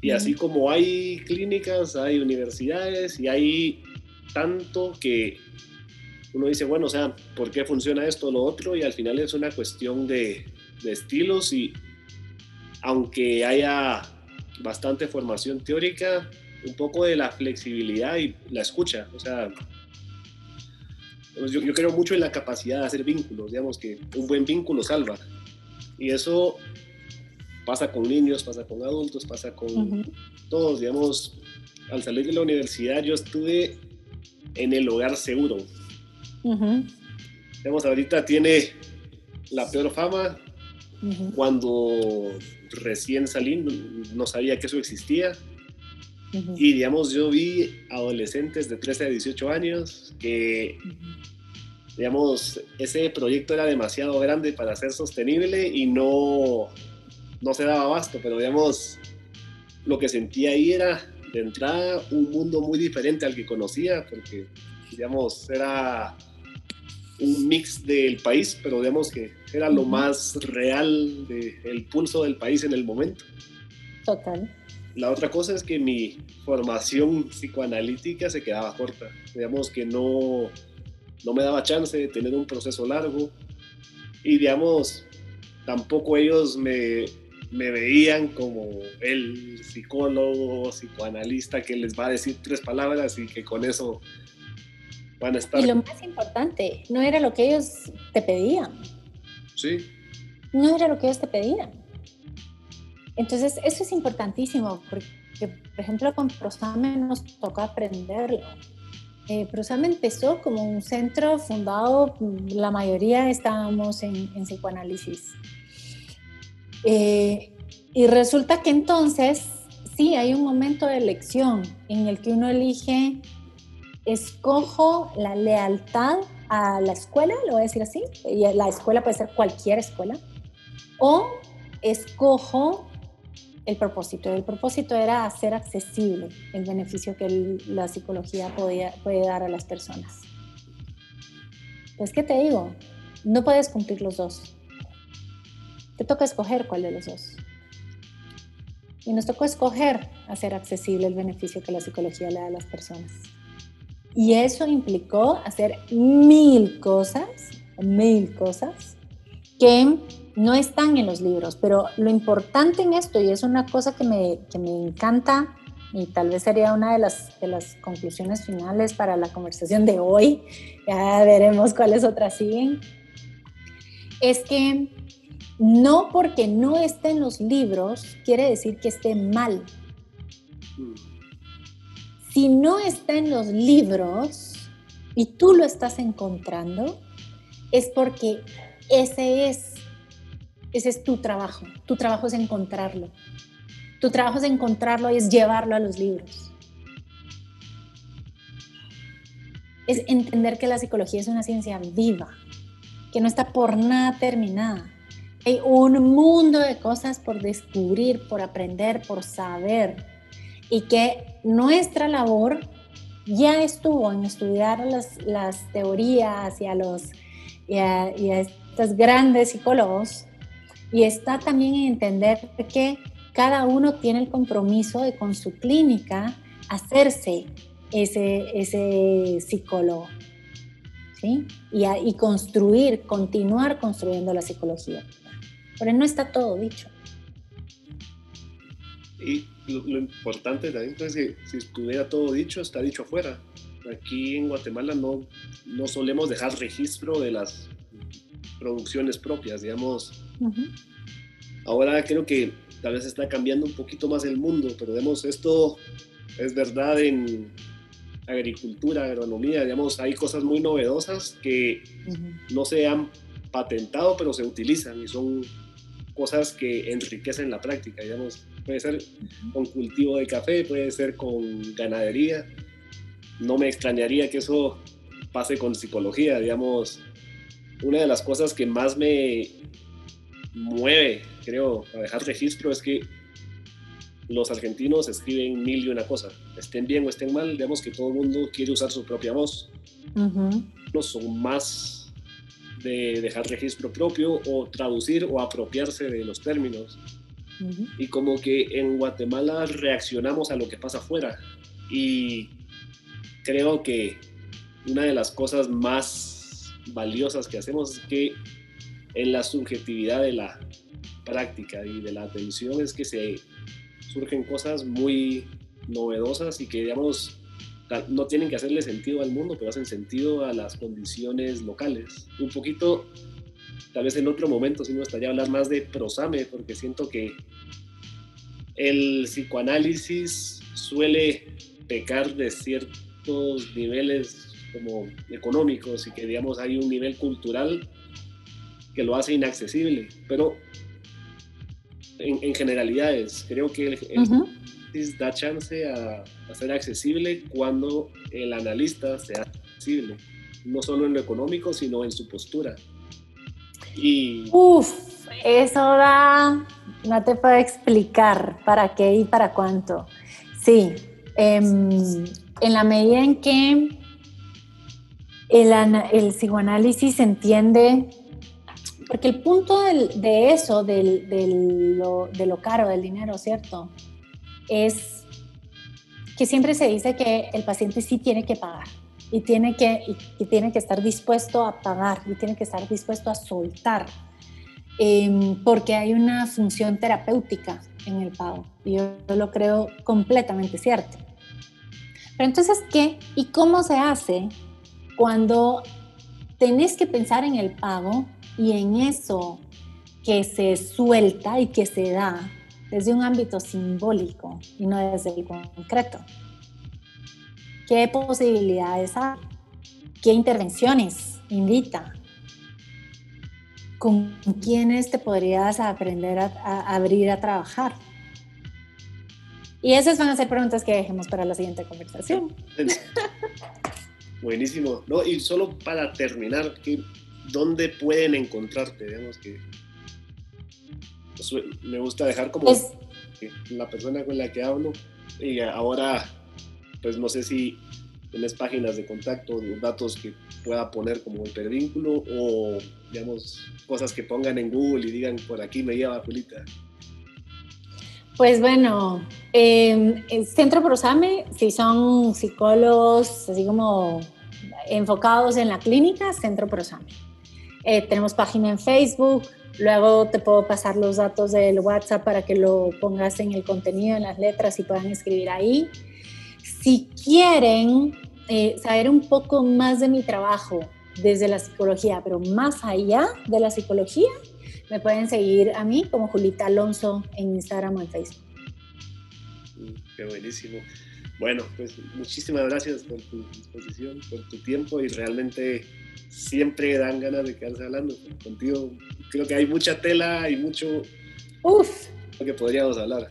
[SPEAKER 1] y así como hay clínicas, hay universidades y hay tanto que uno dice, bueno, o sea, ¿por qué funciona esto o lo otro? Y al final es una cuestión de, de estilos y aunque haya bastante formación teórica, un poco de la flexibilidad y la escucha. O sea, yo, creo mucho en la capacidad de hacer vínculos, digamos que un buen vínculo salva. Y eso pasa con niños, pasa con adultos, pasa con todos, digamos, al salir de la universidad yo estuve en el hogar seguro. Digamos, ahorita tiene la peor fama cuando recién salí, no sabía que eso existía. Y digamos, yo vi adolescentes de 13 a 18 años que, digamos, ese proyecto era demasiado grande para ser sostenible y no, no se daba abasto, pero digamos, lo que sentía ahí era de entrada un mundo muy diferente al que conocía, porque, digamos, era un mix del país, pero digamos que era lo más real del pulso del país en el momento.
[SPEAKER 2] Total.
[SPEAKER 1] La otra cosa es que mi formación psicoanalítica se quedaba corta. Digamos que no, no me daba chance de tener un proceso largo y digamos, tampoco ellos me, me veían como el psicólogo, psicoanalista que les va a decir tres palabras y que con eso van a estar.
[SPEAKER 2] Y lo más importante, no era lo que ellos te pedían.
[SPEAKER 1] Sí.
[SPEAKER 2] No era lo que ellos te pedían. Entonces, eso es importantísimo, porque, por ejemplo, con Prosame nos toca aprenderlo. Eh, Prosame empezó como un centro fundado, la mayoría estábamos en, psicoanálisis. Eh, y resulta que entonces sí, hay un momento de elección en el que uno elige, escojo la lealtad a la escuela, lo voy a decir así, y la escuela puede ser cualquier escuela, o escojo el propósito. El propósito era hacer accesible el beneficio que la psicología podía, puede dar a las personas. Pues, ¿qué te digo? No puedes cumplir los dos. Te toca escoger cuál de los dos. Y nos tocó escoger hacer accesible el beneficio que la psicología le da a las personas. Y eso implicó hacer mil cosas, mil cosas, que no están en los libros, pero lo importante en esto, y es una cosa que me, que me encanta, y tal vez sería una de las, de las conclusiones finales para la conversación de hoy, ya veremos cuáles otras siguen, es que no porque no esté en los libros quiere decir que esté mal. Si no está en los libros y tú lo estás encontrando, es porque ese es ese es tu trabajo. Tu trabajo es encontrarlo. Tu trabajo es encontrarlo y es llevarlo a los libros. Es entender que la psicología es una ciencia viva, que no está por nada terminada. Hay un mundo de cosas por descubrir, por aprender, por saber. Y que nuestra labor ya estuvo en estudiar las, teorías y a, los, estos grandes psicólogos y está también en entender que cada uno tiene el compromiso de con su clínica hacerse ese, ese psicólogo. ¿sí? Y, y construir, continuar construyendo la psicología. Pero no está todo dicho.
[SPEAKER 1] Lo, importante también es que si estuviera todo dicho, está dicho afuera. Aquí en Guatemala no, no solemos dejar registro de las producciones propias, digamos. Ahora creo que tal vez está cambiando un poquito más el mundo, pero digamos, esto es verdad en agricultura, agronomía, digamos, hay cosas muy novedosas que no se han patentado, pero se utilizan y son cosas que enriquecen la práctica, digamos, puede ser con cultivo de café, puede ser con ganadería, no me extrañaría que eso pase con psicología, digamos, una de las cosas que más me mueve, creo, a dejar registro es que los argentinos escriben mil y una cosa, estén bien o estén mal, digamos que todo el mundo quiere usar su propia voz. No son más de dejar registro propio o traducir o apropiarse de los términos. Y como que en Guatemala reaccionamos a lo que pasa afuera. Y creo que una de las cosas más valiosas que hacemos es que en la subjetividad de la práctica y de la atención es que se surgen cosas muy novedosas y que digamos no tienen que hacerle sentido al mundo, pero hacen sentido a las condiciones locales. Un poquito, tal vez en otro momento sí me gustaría hablar más de prosame, porque siento que el psicoanálisis suele pecar de ciertos niveles como económicos y que digamos hay un nivel cultural que lo hace inaccesible, pero en, generalidades creo que el, da chance a, a, ser accesible cuando el analista sea accesible, no solo en lo económico, sino en su postura.
[SPEAKER 2] Y... Uf, eso da, no te puedo explicar para qué y para cuánto. Sí, em, en la medida en que el, psicoanálisis entiende, porque el punto de eso, de lo caro, del dinero, ¿cierto? Es que siempre se dice que el paciente sí tiene que pagar y tiene que, y, tiene que estar dispuesto a pagar y tiene que estar dispuesto a soltar, em, porque hay una función terapéutica en el pago. Y yo lo creo completamente cierto. Pero entonces, ¿qué y cómo se hace cuando tenés que pensar en el pago y en eso que se suelta y que se da desde un ámbito simbólico y no desde el concreto. ¿Qué posibilidades hay? ¿Qué intervenciones invita? ¿Con quiénes te podrías aprender a, abrir a trabajar? Y esas van a ser preguntas que dejemos para la siguiente conversación.
[SPEAKER 1] Buenísimo. No, y solo para terminar, ¿qué, ¿dónde pueden encontrarte? Digamos que pues, me gusta dejar como
[SPEAKER 2] Pues-
[SPEAKER 1] la persona con la que hablo y ahora, pues no sé si tienes páginas de contacto, datos que pueda poner como hipervínculo o, digamos, cosas que pongan en Google y digan, por aquí me lleva Julita.
[SPEAKER 2] Pues bueno, eh, el Centro Prosame, si son psicólogos así como enfocados en la clínica, Centro Prosame. Eh, tenemos página en Facebook, luego te puedo pasar los datos del WhatsApp para que lo pongas en el contenido, en las letras y puedan escribir ahí. Si quieren eh, saber un poco más de mi trabajo desde la psicología, pero más allá de la psicología, me pueden seguir a mí como Julita Alonso en Instagram o en Facebook.
[SPEAKER 1] Mm, Qué buenísimo. Bueno, pues muchísimas gracias por tu disposición, por tu tiempo y realmente siempre dan ganas de quedarse hablando contigo. Creo que hay mucha tela y mucho
[SPEAKER 2] Uf,
[SPEAKER 1] que podríamos hablar.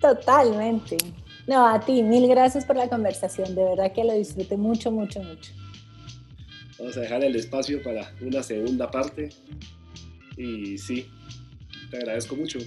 [SPEAKER 2] totalmente. No, a ti, mil gracias por la conversación. De verdad que lo disfruté mucho, mucho, mucho.
[SPEAKER 1] Vamos a dejar el espacio para una segunda parte. Y sí, te agradezco mucho.